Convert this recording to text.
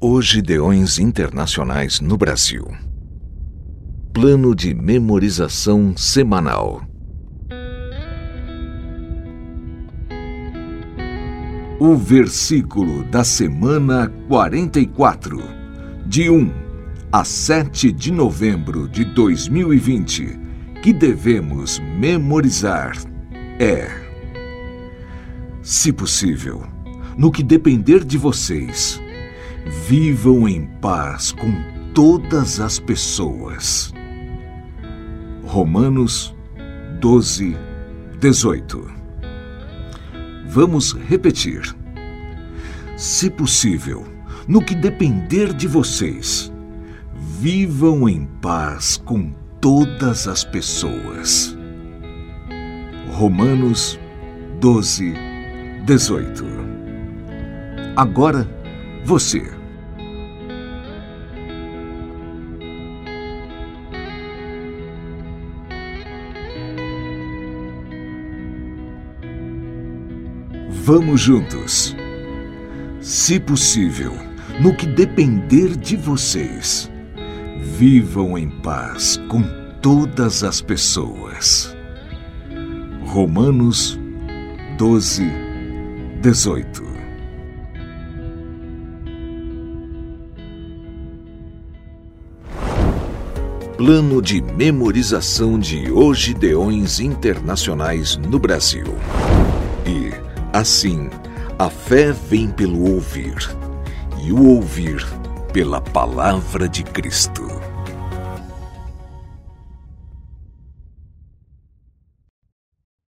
Hoje Deões Internacionais no Brasil. Plano de memorização semanal. O versículo da semana 44, de 1 a 7 de novembro de 2020, que devemos memorizar é: Se possível, no que depender de vocês, vivam em paz com todas as pessoas. Romanos 12, 18. Vamos repetir. Se possível, no que depender de vocês, vivam em paz com todas as pessoas. Romanos 12, 18. Agora, você. Vamos juntos. Se possível, no que depender de vocês, vivam em paz com todas as pessoas. Romanos 12, 18 Plano de memorização de Ogideões Internacionais no Brasil. E, assim, a fé vem pelo ouvir, e o ouvir pela palavra de Cristo.